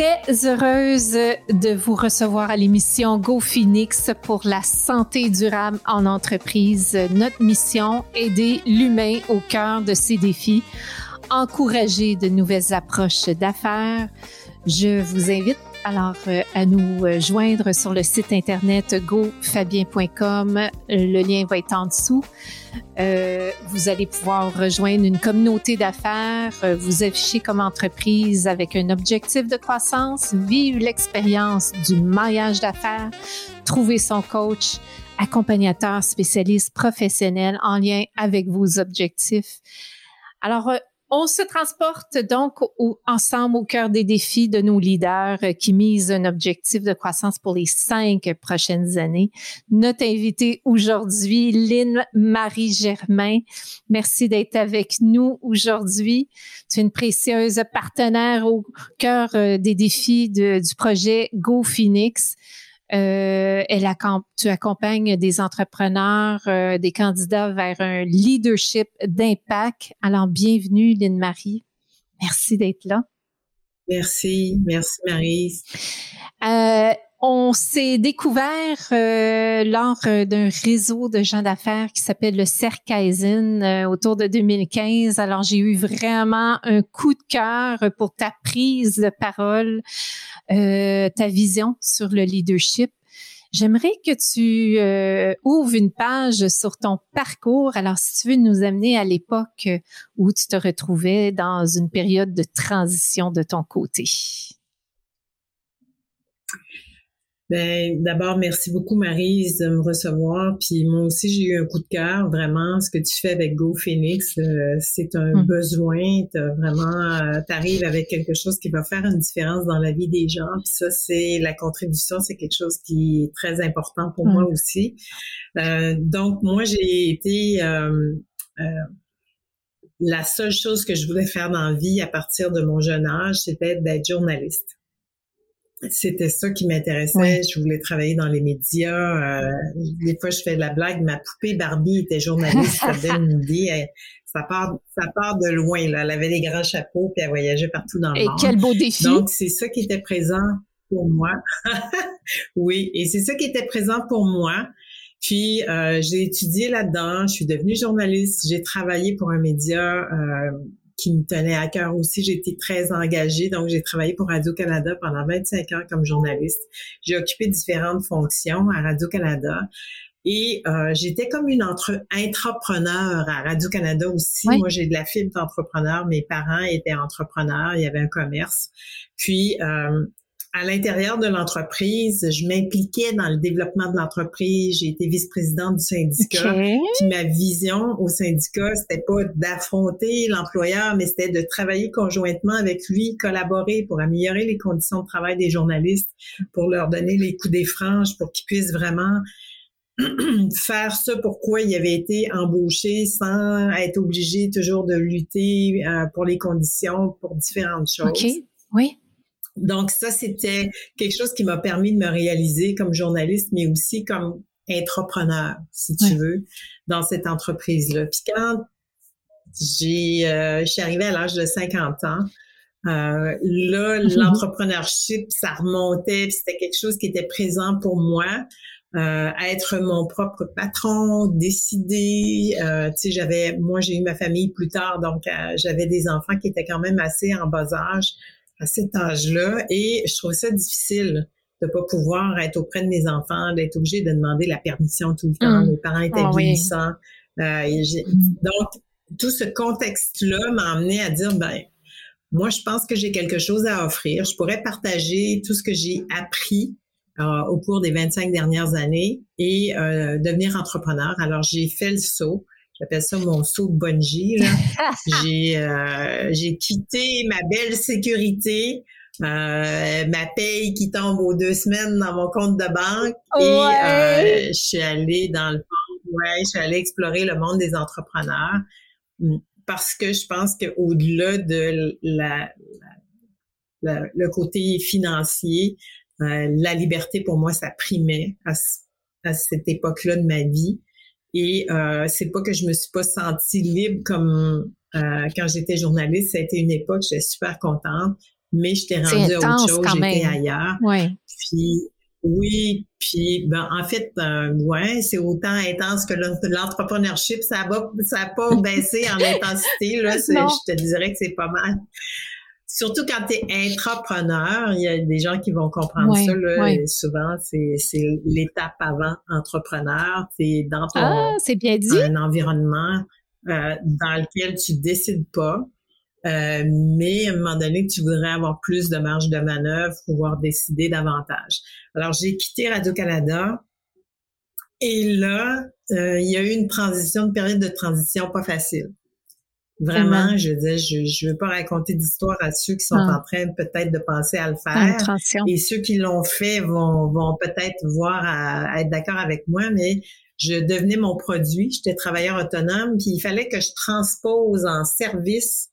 très heureuse de vous recevoir à l'émission Go Phoenix pour la santé durable en entreprise. Notre mission, aider l'humain au cœur de ses défis, encourager de nouvelles approches d'affaires. Je vous invite alors euh, à nous euh, joindre sur le site internet gofabien.com. Le lien va être en dessous. Euh, vous allez pouvoir rejoindre une communauté d'affaires, vous afficher comme entreprise avec un objectif de croissance, vivre l'expérience du maillage d'affaires, trouver son coach, accompagnateur, spécialiste, professionnel en lien avec vos objectifs. Alors, on se transporte donc ensemble au cœur des défis de nos leaders qui misent un objectif de croissance pour les cinq prochaines années. Notre invitée aujourd'hui, Lynn Marie Germain. Merci d'être avec nous aujourd'hui. Tu es une précieuse partenaire au cœur euh, des défis du projet Go Phoenix. Euh, elle tu accompagnes des entrepreneurs, euh, des candidats vers un leadership d'impact. Alors, bienvenue, Lynne-Marie. Merci d'être là. Merci, merci Marie. Euh, on s'est découvert euh, lors euh, d'un réseau de gens d'affaires qui s'appelle le Cercaisen euh, autour de 2015. Alors j'ai eu vraiment un coup de cœur pour ta prise de parole, ta vision sur le leadership. J'aimerais que tu ouvres une page sur ton parcours. Alors, si tu veux nous amener à l'époque où tu te retrouvais dans une période de transition de ton côté. Ben, d'abord, merci beaucoup, Marise, de me recevoir. Puis moi aussi, j'ai eu un coup de cœur. Vraiment, ce que tu fais avec Go Phoenix, euh, c'est un mm. besoin. As vraiment, euh, t'arrives avec quelque chose qui va faire une différence dans la vie des gens. Puis ça, c'est la contribution, c'est quelque chose qui est très important pour mm. moi aussi. Euh, donc, moi, j'ai été euh, la seule chose que je voulais faire dans la vie à partir de mon jeune âge, c'était d'être journaliste c'était ça qui m'intéressait. Je voulais travailler dans les médias. Euh, des fois, je fais de la blague. Ma poupée Barbie était journaliste. ça donne une idée. ça part, ça part de loin. Là. Elle avait des grands chapeaux puis elle voyageait partout dans le monde. Et quel beau défi. Donc, c'est ça qui était présent pour moi. oui, et c'est ça qui était présent pour moi. Puis, euh, j'ai étudié là-dedans. Je suis devenue journaliste. J'ai travaillé pour un média euh, qui me tenait à cœur aussi. J'ai été très engagée, donc j'ai travaillé pour Radio-Canada pendant 25 ans comme journaliste. J'ai occupé différentes fonctions à Radio-Canada. Et euh, j'étais comme une entre entrepreneur à Radio-Canada aussi. Moi, j'ai de la fibre d'entrepreneur. Mes parents étaient entrepreneurs. Il y avait un commerce. Puis, euh, à l'intérieur de l'entreprise, je m'impliquais dans le développement de l'entreprise. J'ai été vice-présidente du syndicat. Puis ma vision au syndicat, c'était pas d'affronter l'employeur, mais c'était de travailler conjointement avec lui, collaborer pour améliorer les conditions de travail des journalistes, pour leur donner les coups des franges, pour qu'ils puissent vraiment faire ça pourquoi il avait été embauché sans être obligé toujours de lutter euh, pour les conditions, pour différentes choses. OK, oui. Donc ça, c'était quelque chose qui m'a permis de me réaliser comme journaliste, mais aussi comme entrepreneur, si tu veux, dans cette entreprise-là. Puis quand j'ai, euh, je suis arrivée à l'âge de 50 ans, euh, là, mhm. l'entrepreneurship, ça remontait, c'était quelque chose qui était présent pour moi. Euh, être mon propre patron, décider. Euh, tu sais, j'avais, moi, j'ai eu ma famille plus tard, donc euh, j'avais des enfants qui étaient quand même assez en bas âge à cet âge-là et je trouve ça difficile de pas pouvoir être auprès de mes enfants, d'être obligé de demander la permission tout le temps. Mmh. Mes parents étaient oh, donc, tout ce contexte-là m'a amené à dire, ben, moi, je pense que j'ai quelque chose à offrir. Je pourrais partager tout ce que j'ai appris euh, au cours des 25 dernières années et euh, devenir entrepreneur. Alors, j'ai fait le saut. J'appelle ça mon saut de bungee. j'ai, euh, j'ai quitté ma belle sécurité, euh, ma paye qui tombe aux deux semaines dans mon compte de banque et euh, je suis allée dans le fond, ouais, je suis allée explorer le monde des entrepreneurs mm, parce que je pense qu'au-delà de la, le côté financier, la liberté pour moi, ça primait à cette époque-là de ma vie. Et euh, c'est pas que je me suis pas sentie libre comme euh, quand j'étais journaliste. Ça a été une époque, j'étais super contente. mais je t'ai rendu à autre chose, j'étais ailleurs. Ouais. Puis oui, puis ben en fait, euh, ouais, c'est autant intense que l'entrepreneurship, ça va, ça n'a pas baissé en intensité là. Je te dirais que c'est pas mal. Surtout quand tu es intrapreneur, il y a des gens qui vont comprendre ça. Là, Souvent, c'est l'étape avant entrepreneur. C'est dans ton ah, bien dit. un environnement euh, dans lequel tu décides pas. Euh, mais à un moment donné, tu voudrais avoir plus de marge de manœuvre, pouvoir décider davantage. Alors, j'ai quitté Radio-Canada et là, euh, il y a eu une transition, une période de transition pas facile. Vraiment, je veux dire, je ne veux pas raconter d'histoire à ceux qui sont ah. en train peut-être de penser à le faire. Et ceux qui l'ont fait vont, vont peut-être voir à être d'accord avec moi, mais je devenais mon produit, j'étais travailleur autonome, puis il fallait que je transpose en service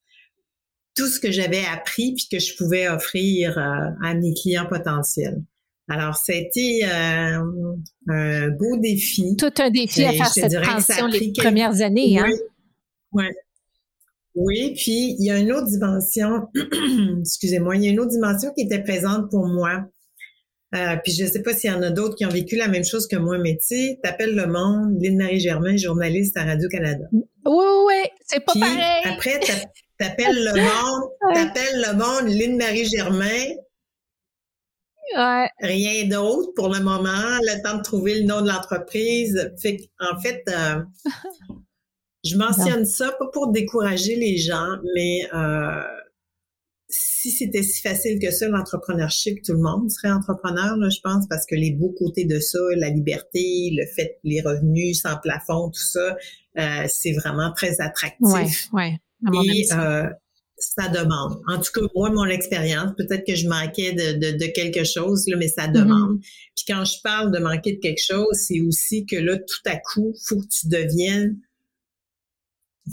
tout ce que j'avais appris puis que je pouvais offrir euh, à mes clients potentiels. Alors, c'était euh, un beau défi. Tout un défi à faire cette transition les premières années, hein? Oui. Oui, puis il y a une autre dimension, excusez-moi, il y a une autre dimension qui était présente pour moi. Euh, puis je ne sais pas s'il y en a d'autres qui ont vécu la même chose que moi, mais tu sais, t'appelles le monde, Lynn Marie Germain, journaliste à Radio-Canada. Oui, oui, c'est pas pareil. Après, T'appelles le monde, t'appelles le monde Lynn Marie Germain. Ouais. Rien d'autre pour le moment, le temps de trouver le nom de l'entreprise. Fait en fait, euh, je mentionne ça pas pour décourager les gens, mais euh, si c'était si facile que ça, l'entrepreneurship, tout le monde serait entrepreneur, là, je pense, parce que les beaux côtés de ça, la liberté, le fait, les revenus sans plafond, tout ça, euh, c'est vraiment très attractif. Ouais, ouais. Et euh, ça demande. En tout cas, moi, mon expérience, peut-être que je manquais de, de, de quelque chose, là, mais ça mm-hmm. demande. Puis quand je parle de manquer de quelque chose, c'est aussi que là, tout à coup, faut que tu deviennes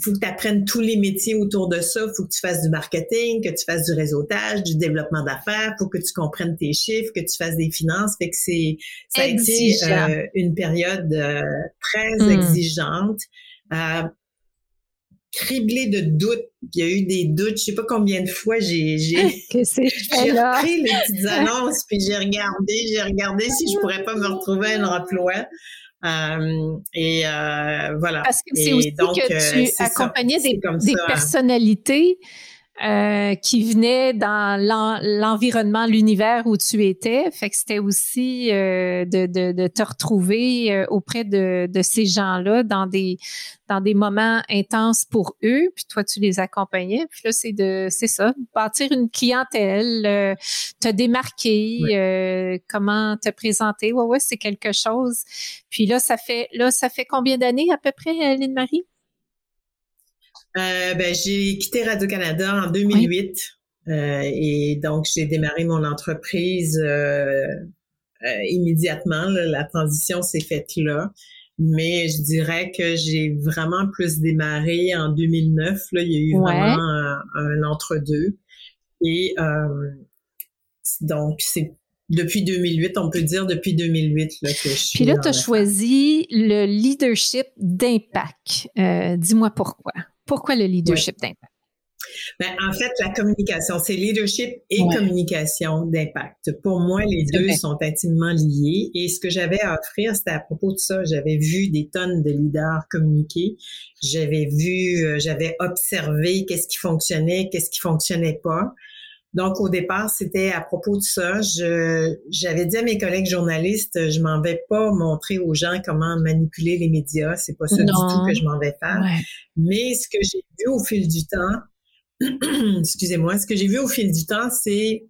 faut que tu apprennes tous les métiers autour de ça. faut que tu fasses du marketing, que tu fasses du réseautage, du développement d'affaires. faut que tu comprennes tes chiffres, que tu fasses des finances. Fait que c'est ça a été euh, une période euh, très mm. exigeante. Euh, criblé de doutes. Il y a eu des doutes. Je sais pas combien de fois j'ai j'ai repris les petites annonces puis j'ai regardé, j'ai regardé si je pourrais pas me retrouver à un emploi. Euh, et euh, voilà. Parce que c'est aussi donc, que tu euh, accompagnais des, des personnalités euh, qui venait dans l'environnement, l'univers où tu étais. Fait que c'était aussi euh, de, de, de, te retrouver euh, auprès de, de ces gens-là dans des dans des moments intenses pour eux. Puis toi, tu les accompagnais. Puis là, c'est de c'est ça, bâtir une clientèle, te démarquer, comment te présenter. Ouais, ouais, c'est quelque chose. Puis là, ça fait là, ça fait combien d'années à peu près, Lynne Marie? Euh, ben, j'ai quitté Radio-Canada en 2008 euh, et donc j'ai démarré mon entreprise euh, immédiatement. la transition s'est faite là. Mais je dirais que j'ai vraiment plus démarré en 2009. Là, il y a eu vraiment un, entre-deux. Et donc, c'est depuis 2008, on peut dire depuis 2008 là, que je suis. Puis là, tu as choisi le leadership d'impact. Dis-moi pourquoi. Pourquoi le leadership d'impact? Ben, en fait, la communication, c'est leadership et communication d'impact. Pour moi, les deux sont intimement liés. Et ce que j'avais à offrir, c'était à propos de ça. J'avais vu des tonnes de leaders communiquer. J'avais vu, euh, j'avais observé qu'est-ce qui fonctionnait, qu'est-ce qui fonctionnait pas. Donc, au départ, c'était à propos de ça. Je, j'avais dit à mes collègues journalistes, je m'en vais pas montrer aux gens comment manipuler les médias. C'est pas ça du tout que je m'en vais faire. Mais ce que j'ai vu au fil du temps, excusez-moi, ce que j'ai vu au fil du temps, c'est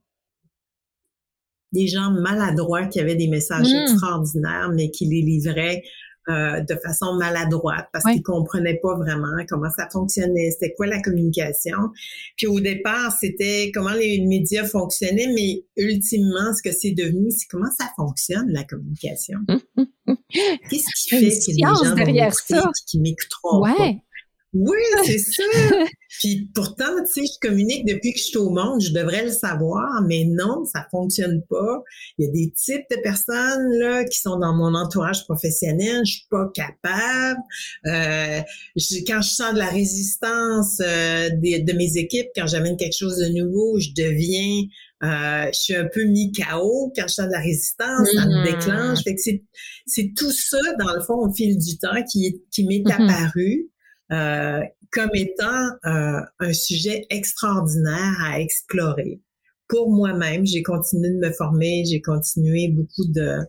des gens maladroits qui avaient des messages mmh. extraordinaires, mais qui les livraient euh, de façon maladroite parce qu'ils comprenaient pas vraiment comment ça fonctionnait, c'était quoi la communication. Puis au départ, c'était comment les médias fonctionnaient, mais ultimement, ce que c'est devenu, c'est comment ça fonctionne la communication. Qu'est-ce qui fait que les gens derrière ça. qui m'écouteront ouais. Oui, c'est ça. Puis pourtant, tu sais, je communique depuis que je suis au monde, je devrais le savoir, mais non, ça fonctionne pas. Il y a des types de personnes là qui sont dans mon entourage professionnel, je suis pas capable. Euh, quand je sens de la résistance euh, de, mes équipes, quand j'amène quelque chose de nouveau, je deviens euh, je suis un peu mis KO quand je sens de la résistance, ça me mm-hmm. déclenche. Fait que c'est, tout ça, dans le fond, au fil du temps, qui, qui m'est mm-hmm. apparu. Euh, comme étant euh, un sujet extraordinaire à explorer. Pour moi-même, j'ai continué de me former, j'ai continué beaucoup de,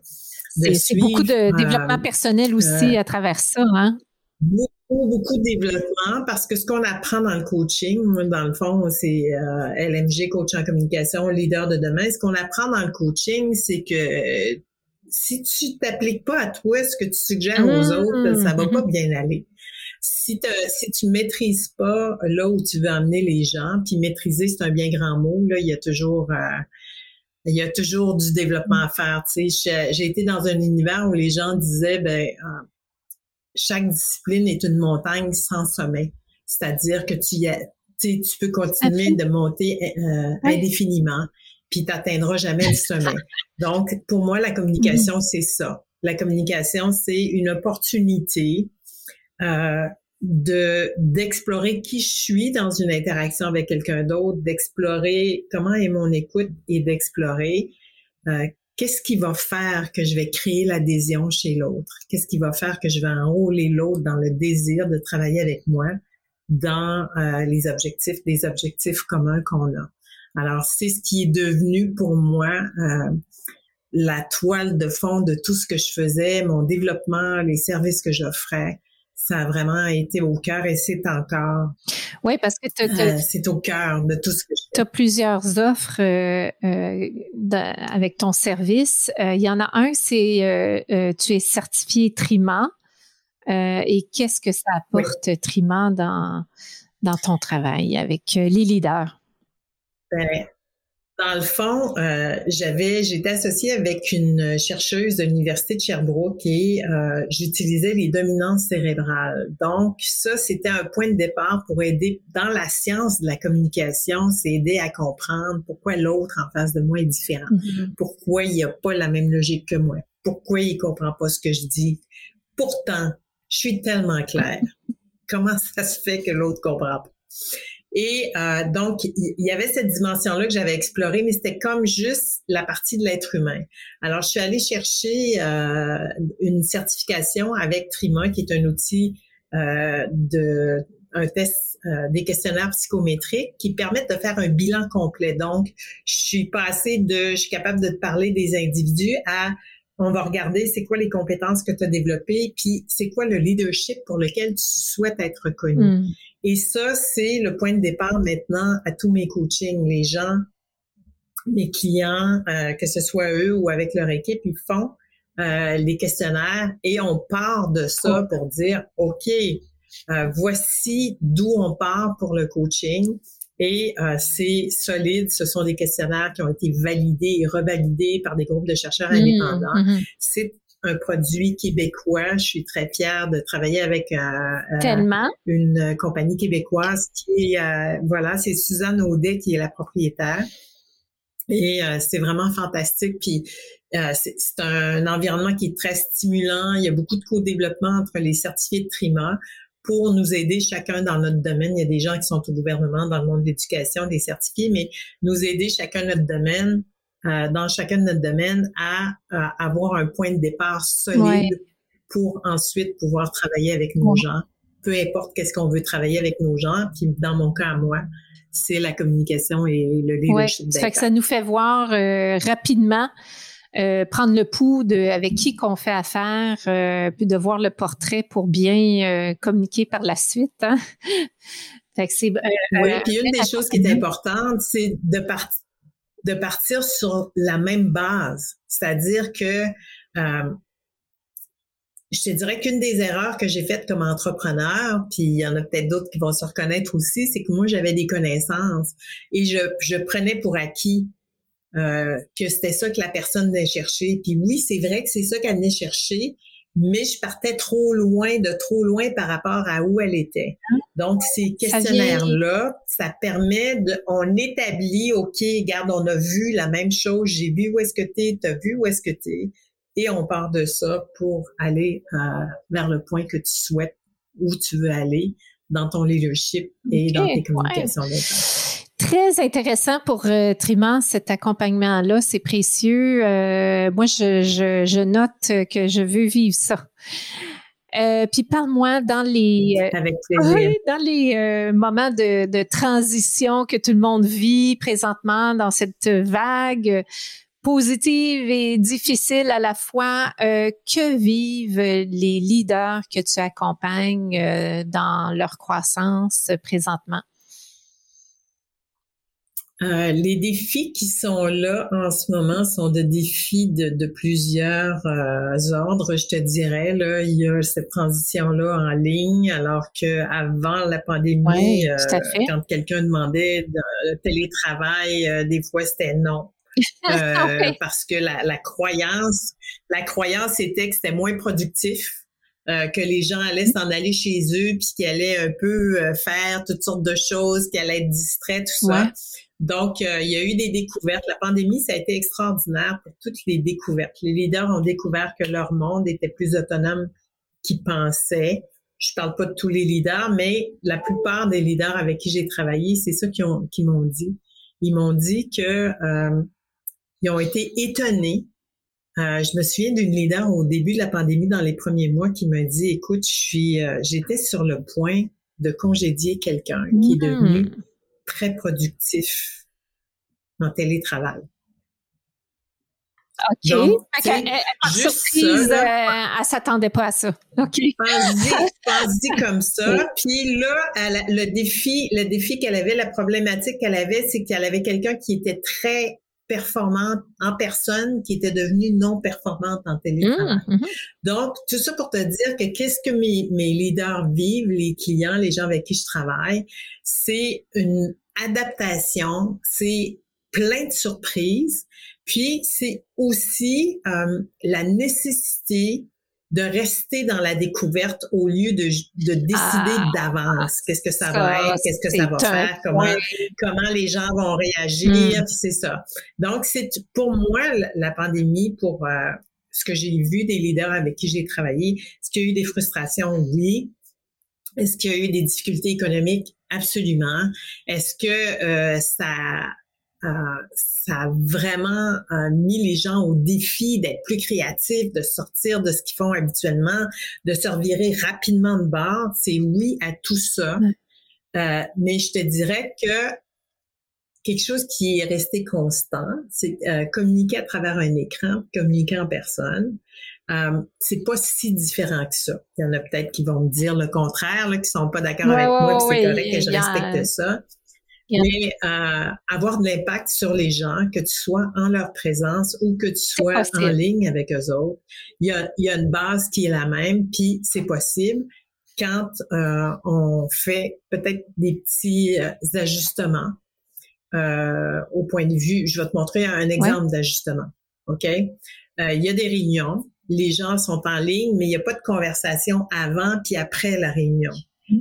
de C'est beaucoup de développement personnel aussi à travers ça, hein? Beaucoup, beaucoup de développement parce que ce qu'on apprend dans le coaching, dans le fond, c'est LMG, coach en communication, leader de demain. Ce qu'on apprend dans le coaching, c'est que si tu t'appliques pas à toi ce que tu suggères aux mmh. autres, ça va pas mmh. bien aller si, si tu maîtrises pas là où tu veux amener les gens, puis maîtriser, c'est un bien grand mot, là, il y a toujours... Euh, il y a toujours du développement à faire. Tu sais, j'ai été dans un univers où les gens disaient, ben, euh, chaque discipline est une montagne sans sommet. C'est-à-dire que tu, y tu, tu peux continuer de monter euh, indéfiniment, puis tu n'atteindras jamais le sommet. Donc, pour moi, la communication, c'est ça. La communication, c'est une opportunité euh, de d'explorer qui je suis dans une interaction avec quelqu'un d'autre, d'explorer comment est mon écoute et d'explorer euh, qu'est-ce qui va faire que je vais créer l'adhésion chez l'autre, qu'est-ce qui va faire que je vais enrôler l'autre dans le désir de travailler avec moi dans euh, les objectifs, des objectifs communs qu'on a? Alors c'est ce qui est devenu pour moi euh, la toile de fond de tout ce que je faisais, mon développement, les services que j'offrais ça a vraiment été au cœur et c'est encore. Oui, parce que euh, c'est au cœur de tout ce que je fais. Tu as plusieurs offres euh, euh, avec ton service. Il y en a un, c'est tu es certifié Trima. et qu'est-ce que ça apporte Trima dans, dans ton travail avec les leaders? Ben, dans le fond, euh, j'avais, j'étais associée avec une chercheuse de l'université de Sherbrooke et euh, j'utilisais les dominances cérébrales. Donc ça, c'était un point de départ pour aider dans la science de la communication, c'est aider à comprendre pourquoi l'autre en face de moi est différent, mm-hmm. pourquoi il a pas la même logique que moi, pourquoi il comprend pas ce que je dis? Pourtant, je suis tellement claire. Comment ça se fait que l'autre comprend pas? Et euh, donc, il y, avait cette dimension-là que j'avais explorée, mais c'était comme juste la partie de l'être humain. Alors, je suis allée chercher euh, une certification avec Trima, qui est un outil euh, de un test euh, des questionnaires psychométriques qui permettent de faire un bilan complet. Donc, je suis passée de, je suis capable de te parler des individus à on va regarder c'est quoi les compétences que tu as développées, puis c'est quoi le leadership pour lequel tu souhaites être reconnu. Hmm. Et ça, c'est le point de départ maintenant à tous mes coachings. Les gens, mes clients, euh, que ce soit eux ou avec leur équipe, ils font euh, les questionnaires et on part de ça pour dire, OK, euh, voici d'où on part pour le coaching. Et euh, c'est solide. Ce sont des questionnaires qui ont été validés et revalidés par des groupes de chercheurs mmh, indépendants. Mmh. C'est un produit québécois. Je suis très fière de travailler avec euh, euh une compagnie québécoise qui euh, voilà, c'est Suzanne Audet qui est la propriétaire. Et euh, c'est vraiment fantastique. Puis c'est un environnement qui est très stimulant. Il y a beaucoup de co-développement entre les certifiés de Trima pour nous aider chacun dans notre domaine. Il y a des gens qui sont au gouvernement, dans le monde de l'éducation, des certifiés, mais nous aider chacun notre domaine, euh, dans chacun de notre domaine, à, avoir un point de départ solide pour ensuite pouvoir travailler avec nos gens. Peu importe qu'est-ce qu'on veut travailler avec nos gens. Puis dans mon cas à moi, c'est la communication et le leadership. Ça fait que ça nous fait voir euh, rapidement euh, prendre le pouls de avec qui qu'on fait affaire, euh, puis de voir le portrait pour bien euh, communiquer par la suite. Hein? fait que c'est, oui, puis une des choses qui est importante, c'est de, partir de partir sur la même base. C'est-à-dire que je te dirais qu'une des erreurs que j'ai faites comme entrepreneur, puis il y en a peut-être d'autres qui vont se reconnaître aussi, c'est que moi, j'avais des connaissances et je, je prenais pour acquis euh, que c'était ça que la personne venait chercher. Puis oui, c'est vrai que c'est ça qu'elle venait chercher, mais je partais trop loin, de trop loin par rapport à où elle était. Donc, ces questionnaires-là, ça, permet de, on établit, OK, regarde, on a vu la même chose, j'ai vu où est-ce que tu tu as vu où est-ce que tu et on part de ça pour aller euh, vers le point que tu souhaites, où tu veux aller dans ton leadership et dans tes communications très intéressant pour euh, Triman, cet accompagnement-là. C'est précieux. Euh, moi, je, je, je, note que je veux vivre ça. Euh, puis parle-moi dans les euh, dans les euh, moments de, de, transition que tout le monde vit présentement dans cette vague positive et difficile à la fois. que vivent les leaders que tu accompagnes dans leur croissance présentement? Euh, les défis qui sont là en ce moment sont des défis de, de plusieurs euh, ordres, je te dirais. Là, il y a cette transition-là en ligne, alors que avant la pandémie, euh, quand quelqu'un demandait de, télétravail, des fois c'était non. Parce que la, la, croyance, la croyance était que c'était moins productif. Que les gens allaient s'en aller chez eux puis qu'ils allaient un peu faire toutes sortes de choses, qu'ils allaient être distraits, tout ça. Donc, euh, il y a eu des découvertes. La pandémie, ça a été extraordinaire pour toutes les découvertes. Les leaders ont découvert que leur monde était plus autonome qu'ils pensaient. Je parle pas de tous les leaders, mais la plupart des leaders avec qui j'ai travaillé, c'est ça qu'ils ont, qui m'ont dit. Ils m'ont dit que euh, ils ont été étonnés. Euh, je me souviens d'une leader au début de la pandémie, dans les premiers mois, qui m'a dit "Écoute, je suis, j'étais sur le point de congédier quelqu'un qui est devenu hmm très productif en télétravail. OK. Donc, elle, surprise, ça, elle s'attendait pas à ça. OK. Pense-y comme ça. Puis là, le défi, le défi qu'elle avait, la problématique qu'elle avait, c'est qu'elle avait quelqu'un qui était très performante en personne qui était devenue non performante en télétravail. Mmh, mmh. Donc, tout ça pour te dire que qu'est-ce que mes, mes leaders vivent, les clients, les gens avec qui je travaille, c'est une adaptation, c'est plein de surprises, puis c'est aussi euh, la nécessité de rester dans la découverte au lieu de, de décider ah, d'avance qu'est-ce que ça, va être, qu'est-ce que ça va faire, comment comment les gens vont réagir, hmm. c'est ça. Donc c'est pour moi la pandémie pour euh, ce que j'ai vu des leaders avec qui j'ai travaillé, est-ce qu'il y a eu des frustrations? Oui. Est-ce qu'il y a eu des difficultés économiques? Absolument. Est-ce que euh, ça ça a vraiment euh, mis les gens au défi d'être plus créatifs, de sortir de ce qu'ils font habituellement, de se revirer rapidement de bord. C'est oui à tout ça. Euh, mais je te dirais que quelque chose qui est resté constant, c'est communiquer à travers un écran, communiquer en personne. Euh, c'est pas si différent que ça. Il y en a peut-être qui vont me dire le contraire, là, qui sont pas d'accord avec moi, c'est correct que je respecte ça. Mais euh, avoir de l'impact sur les gens, que tu sois en leur présence ou que tu sois en ligne avec eux autres, il y a, y a une base qui est la même, puis c'est possible quand euh, on fait peut-être des petits euh, ajustements euh, au point de vue. Je vais te montrer un exemple d'ajustement. OK? Il y a des réunions, les gens sont en ligne, mais il n'y a pas de conversation avant puis après la réunion.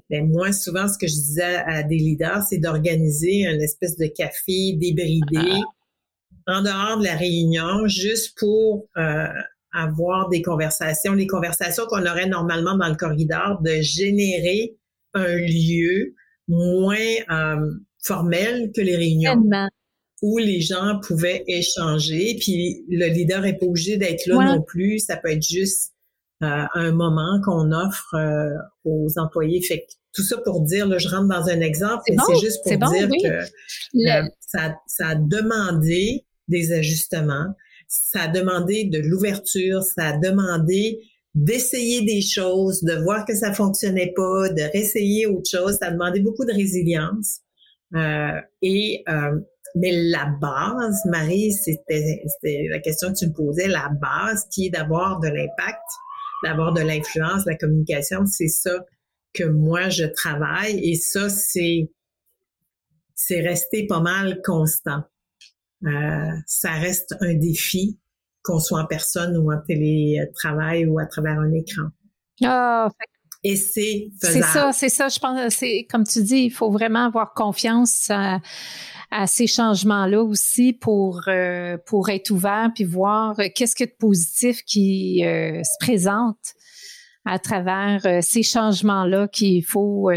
Mais moi, souvent, ce que je disais à des leaders, c'est d'organiser une espèce de café débridé en dehors de la réunion, juste pour euh, avoir des conversations, les conversations qu'on aurait normalement dans le corridor, de générer un lieu moins euh, formel que les réunions. où les gens pouvaient échanger, puis le leader est pas obligé d'être là non plus, ça peut être juste un moment qu'on offre euh, aux employés. Fait tout ça pour dire, là, je rentre dans un exemple, mais c'est juste pour dire que euh, ça, ça a demandé des ajustements, ça a demandé de l'ouverture, ça a demandé d'essayer des choses, de voir que ça fonctionnait pas, de réessayer autre chose. Ça a demandé beaucoup de résilience. Euh, et euh, mais la base, Marie, c'était la question que tu me posais, la base qui est d'avoir de l'impact d'avoir de l'influence, la communication, c'est ça que moi je travaille et ça c'est c'est resté pas mal constant. Euh, ça reste un défi qu'on soit en personne ou en télétravail ou à travers un écran. Ah, et c'est C'est ça, c'est ça. Je pense, c'est comme tu dis, il faut vraiment avoir confiance à, ces changements-là aussi pour euh, pour être ouvert puis voir qu'est-ce que de positif qui euh, se présente à travers euh, ces changements-là qu'il faut.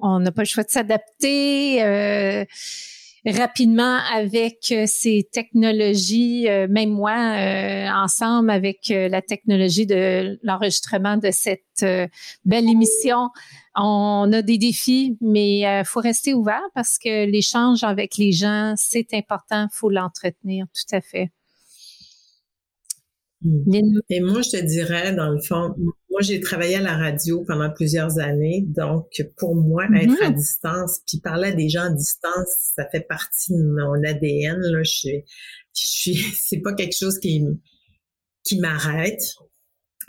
on n'a pas le choix de s'adapter rapidement avec euh, ces technologies, euh, même moi, euh, ensemble avec la technologie de l'enregistrement de cette belle émission. On a des défis, mais il faut rester ouvert parce que l'échange avec les gens, c'est important, faut l'entretenir, tout à fait. Mm. Et moi, je te dirais, dans le fond, moi, j'ai travaillé à la radio pendant plusieurs années. Donc, pour moi, mm-hmm. être à distance, puis parler à des gens à distance, ça fait partie de mon ADN. Là. Je suis, je suis c'est pas quelque chose qui, qui m'arrête.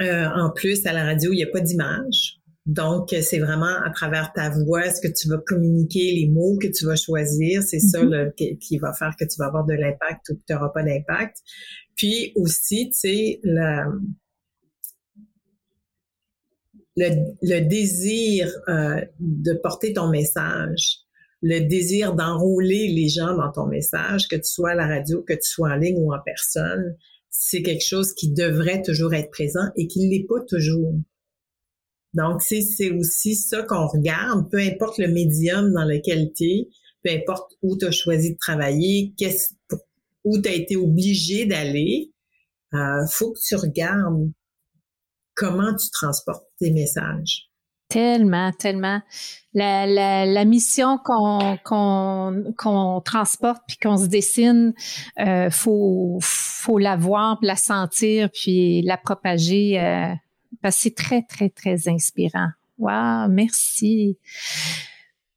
Euh, en plus, à la radio, il n'y a pas d'image. Donc, c'est vraiment à travers ta voix, ce que tu vas communiquer, les mots que tu vas choisir, c'est ça mm-hmm. qui, va faire que tu vas avoir de l'impact ou que tu n'auras pas d'impact. Puis aussi, tu sais, le, le, désir euh, de porter ton message, le désir d'enrôler les gens dans ton message, que tu sois à la radio, que tu sois en ligne ou en personne, c'est quelque chose qui devrait toujours être présent et qui ne l'est pas toujours. Donc, c'est aussi ça qu'on regarde, peu importe le médium dans lequel tu es, peu importe où tu as choisi de travailler, qu'est-ce, où tu as été obligé d'aller, euh, faut que tu regardes comment tu transportes tes messages. Tellement, tellement. La, la, la mission qu'on qu'on transporte puis qu'on se dessine, euh, faut faut la voir, la sentir puis la propager euh, c'est très très très inspirant. Wow, merci.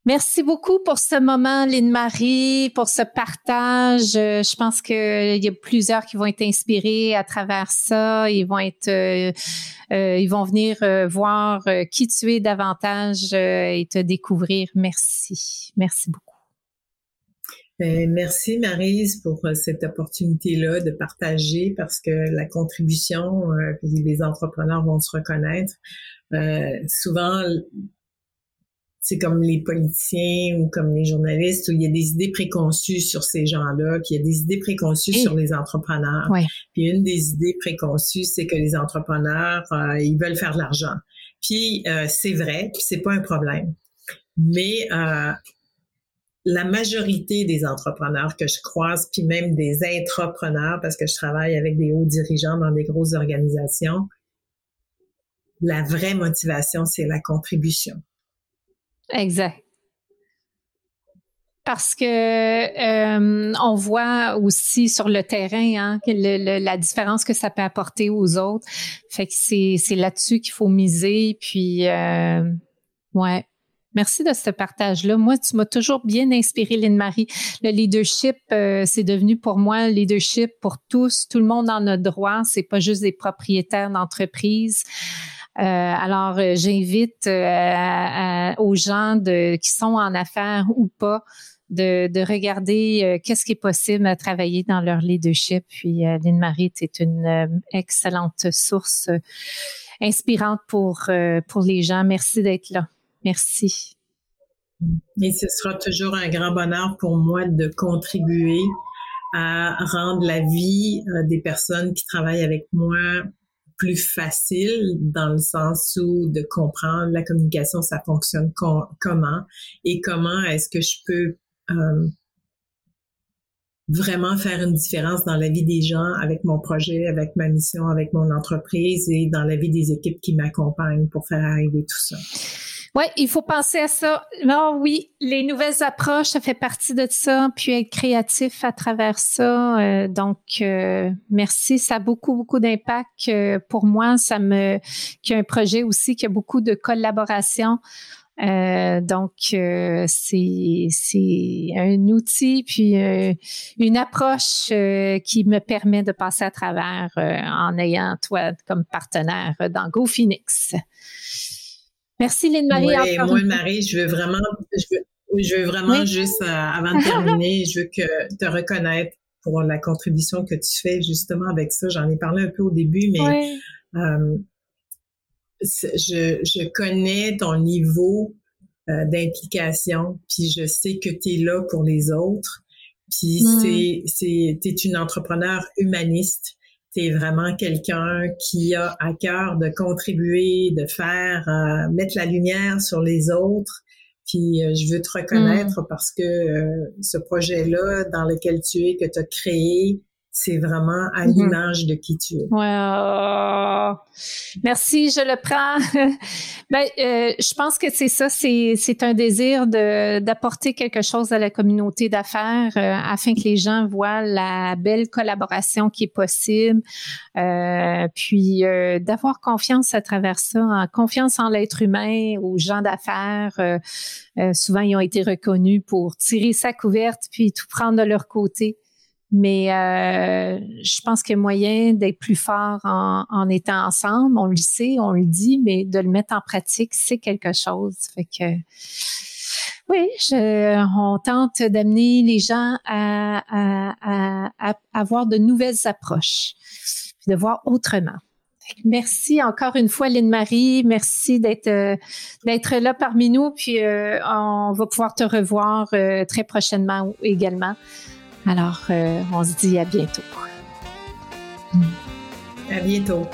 Merci beaucoup pour ce moment, Lynne-Marie, pour ce partage. Euh, je pense qu'il y a plusieurs qui vont être inspirés à travers ça. Ils vont être, euh, euh, ils vont venir voir qui tu es davantage et te découvrir. Merci. Merci beaucoup. Ben, merci Marise pour cette opportunité-là de partager parce que la contribution, les entrepreneurs vont se reconnaître. souvent, c'est comme les politiciens ou comme les journalistes où il y a des idées préconçues sur ces gens-là, qu'il y a des idées préconçues sur les entrepreneurs. Puis une des idées préconçues, c'est que les entrepreneurs, euh, ils veulent faire de l'argent. Puis euh, c'est vrai, puis c'est pas un problème. Mais euh, la majorité des entrepreneurs que je croise, puis même des intrapreneurs, parce que je travaille avec des hauts dirigeants dans des grosses organisations, la vraie motivation, c'est la contribution. Exact. Parce que euh, on voit aussi sur le terrain hein, la différence que ça peut apporter aux autres. Fait que c'est, là-dessus qu'il faut miser. Puis euh, ouais. Merci de ce partage-là. Moi, tu m'as toujours bien inspiré, Lynne-Marie. Le leadership, euh, c'est devenu pour moi le leadership pour tous. Tout le monde en a droit. C'est pas juste des propriétaires d'entreprise. Euh, alors, euh, j'invite aux gens qui sont en affaires ou pas de, regarder qu'est-ce qui est possible à travailler dans leur leadership. Puis, Lynne-Marie, c'est une excellente source inspirante pour les gens. Merci d'être là. Merci. Et ce sera toujours un grand bonheur pour moi de contribuer à rendre la vie des personnes qui travaillent avec moi plus facile dans le sens où de comprendre la communication, ça fonctionne comment et comment est-ce que je peux euh, vraiment faire une différence dans la vie des gens avec mon projet, avec ma mission, avec mon entreprise et dans la vie des équipes qui m'accompagnent pour faire arriver tout ça. Oui, il faut penser à ça. Non, oui, les nouvelles approches, ça fait partie de ça, puis être créatif à travers ça. Euh, donc, euh, merci. Ça a beaucoup, beaucoup d'impact. Euh, pour moi, ça me, qui a un projet aussi qui a beaucoup de collaboration. donc, c'est c'est un outil puis une approche qui me permet de passer à travers en ayant toi comme partenaire dans GoPhoenix. Merci Lynne-Marie. Oui, moi, Marie, je veux vraiment, je veux, vraiment juste, euh, avant de terminer, je veux que te reconnaître pour la contribution que tu fais justement avec ça. J'en ai parlé un peu au début, mais euh, je, je connais ton niveau euh, d'implication, puis je sais que tu es là pour les autres. Puis mm. c'est c'est t'es une entrepreneur humaniste. T'es vraiment quelqu'un qui a à cœur de contribuer, de faire euh, mettre la lumière sur les autres. Puis euh, je veux te reconnaître mm. parce que ce projet-là dans lequel tu es, que tu as créé, c'est vraiment à mm-hmm. l'image de qui tu es. Wow. Merci, je le prends. ben, euh, je pense que c'est ça, c'est, c'est un désir de, d'apporter quelque chose à la communauté d'affaires euh, afin que les gens voient la belle collaboration qui est possible, euh, puis euh, d'avoir confiance à travers ça, en confiance en l'être humain, aux gens d'affaires. souvent, ils ont été reconnus pour tirer sa couverte puis tout prendre de leur côté. Mais euh, je pense qu'il y a moyen d'être plus fort en, en, étant ensemble. On le sait, on le dit, mais de le mettre en pratique, c'est quelque chose. Fait que oui, je, on tente d'amener les gens à, à, à, avoir de nouvelles approches, de voir autrement. Merci encore une fois, Lynne-Marie. Merci d'être d'être là parmi nous. Puis euh, on va pouvoir te revoir euh, très prochainement également. Alors, euh, on se dit à bientôt. À bientôt.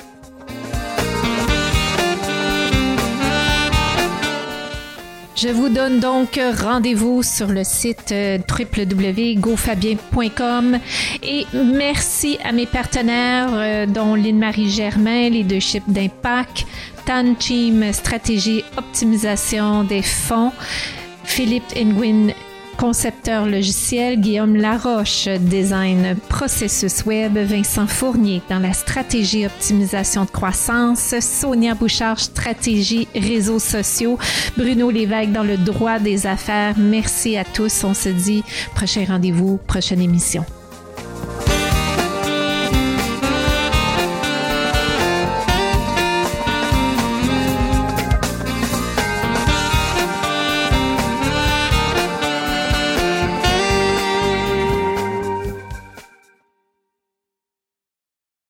Je vous donne donc rendez-vous sur le site euh, www.gofabien.com et merci à mes partenaires euh, dont Lynne-Marie Germain, Leadership d'Impact, Tan Team Stratégie Optimisation des fonds, Philippe Nguyen concepteur logiciel, Guillaume Laroche, design processus web, Vincent Fournier dans la stratégie optimisation de croissance, Sonia Bouchard, stratégie réseaux sociaux, Bruno Lévesque dans le droit des affaires. Merci à tous. On se dit prochain rendez-vous, prochaine émission.